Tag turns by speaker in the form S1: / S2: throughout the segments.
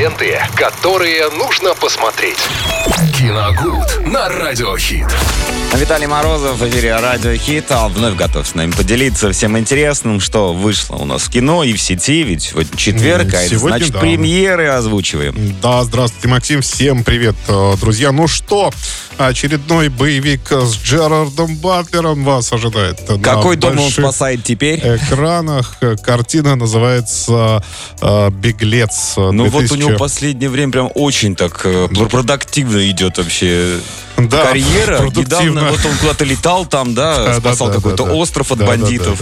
S1: ленты, которые нужно посмотреть. Киногуд на Радиохит.
S2: Виталий Морозов в эфире Радио Хит. А вновь готов с нами поделиться всем интересным, что вышло у нас в кино и в сети. Ведь сегодня четверг, а это
S3: Сегодня
S2: значит
S3: да.
S2: премьеры озвучиваем.
S3: Да, здравствуйте, Максим. Всем привет, э, друзья. Ну что, очередной боевик с Джерардом Батлером вас ожидает.
S2: Какой дом он спасает теперь?
S3: экранах. Картина называется э, «Беглец».
S2: Ну вот у
S3: 2000.
S2: Него последнее время прям очень так э, продуктивно идет вообще
S3: Да,
S2: карьера. Недавно вот он куда-то летал там, да,
S3: Да,
S2: спасал
S3: да,
S2: какой-то остров от бандитов.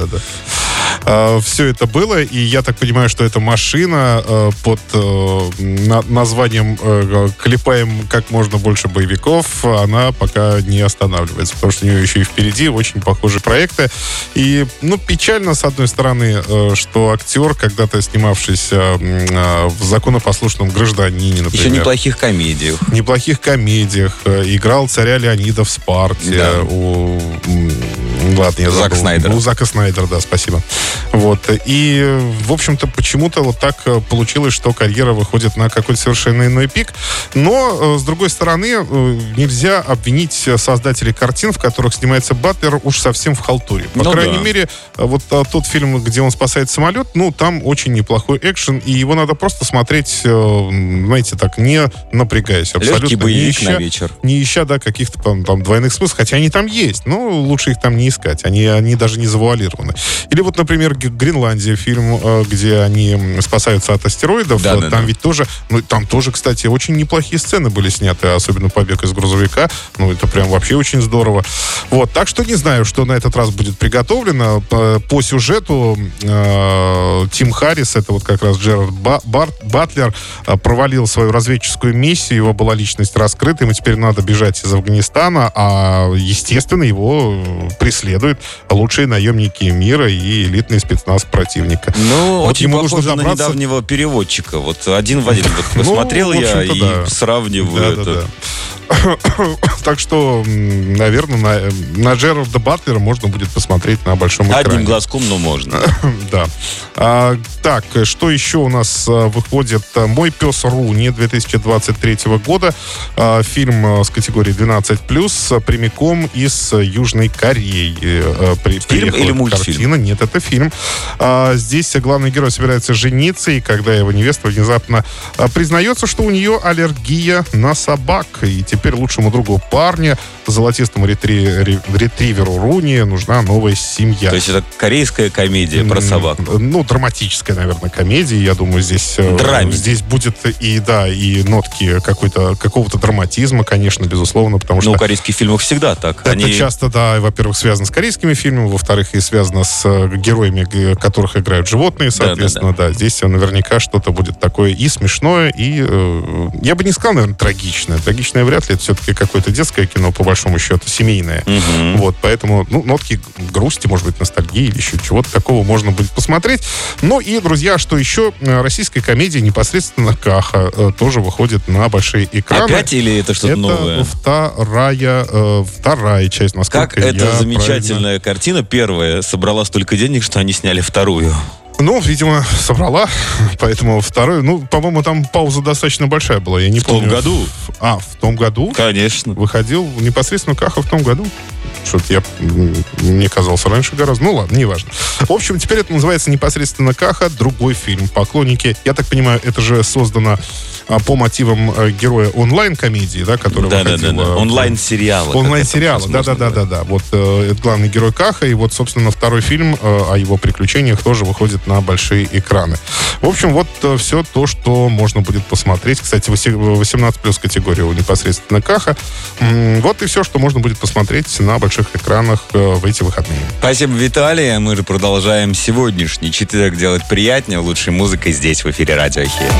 S3: Да. все это было, и я так понимаю, что эта машина э, под э, на- названием э, «Клепаем как можно больше боевиков», она пока не останавливается, потому что у нее еще и впереди очень похожие проекты. И, ну, печально, с одной стороны, э, что актер, когда-то снимавшийся э, в «Законопослушном гражданине», например,
S2: Еще неплохих комедиях.
S3: неплохих комедиях. э, Играл царя Леонида в «Спарте».
S2: Да.
S3: У, ладно, я
S2: Зака
S3: забыл.
S2: Снайдера.
S3: У Зака Снайдера, да, спасибо. Вот. И, в общем-то, почему-то вот так э, получилось, что карьера выходит на какой-то совершенно иной пик. Но, э, с другой стороны, э, нельзя обвинить создателей картин, в которых снимается Батлер, уж совсем в халтуре. По
S2: Ну
S3: крайней
S2: да.
S3: мере, вот тот фильм, где он спасает самолет, ну, там очень неплохой экшен, и его надо просто смотреть, знаете, так, не напрягаясь абсолютно.
S2: Легкий
S3: не
S2: боевик
S3: ища-
S2: на вечер.
S3: не ища, да, каких-то там, там двойных смыслов, хотя они там есть, но лучше их там не искать, они, они даже не завуалированы. Или вот, например, Гренландия, фильм, э, где они спасаются от астероидов,
S2: Да, да,
S3: там
S2: да.
S3: ведь тоже, ну, там тоже, кстати, очень неплохие сцены были сняты, особенно побег из грузовика, ну, это прям вообще очень здорово. Вот, так что не знаю, что на этот раз будет приготовлено. По, сюжету э, Тим Харрис, это вот как раз Джерард Ба- Бар- Батлер, э, провалил свою разведческую миссию, его была личность раскрыта, ему теперь надо бежать из Афганистана, а, естественно, его э, преследуют лучшие наемники мира и элитный спецназ противника.
S2: Ну,
S3: Вот
S2: очень
S3: ему нужно
S2: похоже на
S3: добраться-
S2: недавнего переводчика. Вот один в один вот
S3: Ну,
S2: посмотрел
S3: в
S2: я и
S3: да.
S2: сравниваю
S3: Да,
S2: это.
S3: да, да. Так что, наверное, на, на Джерарда Батлера можно будет посмотреть на большом экране.
S2: Одним глазком, но можно.
S3: Да. А, так, что еще у нас а, выходит? «Мой пес Руни» 2023 года. А, фильм а, с категории 12+, а, прямиком из Южной Кореи. А, при-
S2: Фильм или мультфильм?
S3: Картина. Нет, это фильм. А, здесь главный герой собирается жениться, и когда его невеста внезапно признается, что у нее аллергия на собак. И теперь лучшему другу парня, золотистому ретри- ре- ретриверу Руни, нужна новая семья.
S2: То есть это корейская комедия про собак.
S3: Ну, драматическая, наверное, комедия. Я думаю, здесь, э,
S2: Драме.
S3: здесь будет и, да, и нотки какой-то, какого-то драматизма, конечно, безусловно, потому что
S2: Ну, в корейских фильмах всегда так.
S3: это
S2: Они
S3: часто, да, во-первых, связано с корейскими фильмами, во-вторых, и связано с э, героями, которых играют животные, соответственно, да, здесь э, наверняка что-то будет такое и смешное, и, э, я бы не сказал, наверное, трагичное. Трагичное вряд ли, это все-таки какое-то детское кино, по большому счету, семейное.
S2: Мгм.
S3: Вот, поэтому, ну, нотки грусти, может быть, ностальгии или еще чего-то такого можно будет посмотреть. Ну и, друзья, что еще? Э, Российская комедия непосредственно Каха э, тоже выходит на большие экраны.
S2: Опять или это что-то
S3: Это
S2: новое?
S3: вторая, э, вторая часть, насколько
S2: Как эта замечательная картина, первая, собрала столько денег, что они сняли вторую.
S3: Ну, видимо, собрала, поэтому вторую. Ну, по-моему, там пауза достаточно большая была, я не
S2: В том
S3: помню.
S2: году?
S3: А, в том году?
S2: Конечно.
S3: Выходил непосредственно Каха в том году. Что-то я, мне казался раньше гораздо. Ну ладно, неважно. В общем, теперь это называется непосредственно Каха, другой фильм. Поклонники. Я так понимаю, это же создано а, по мотивам э, героя онлайн-комедии, да, который
S2: Да, да,
S3: выходил,
S2: да, да. Онлайн-сериалы.
S3: Онлайн-сериала,
S2: возможно
S3: да-да-да-да-да. Вот э, главный герой Каха, и вот, собственно, второй фильм э, о его приключениях тоже выходит на большие экраны. В общем, вот все то, что можно будет посмотреть. Кстати, 18 плюс категория у непосредственно Каха. Вот и все, что можно будет посмотреть на больших экранах э, в эти выходные.
S2: Спасибо, Виталий. Мы же продолжаем сегодняшний четверг делать приятнее лучшей музыкой здесь, в эфире Радио Хит.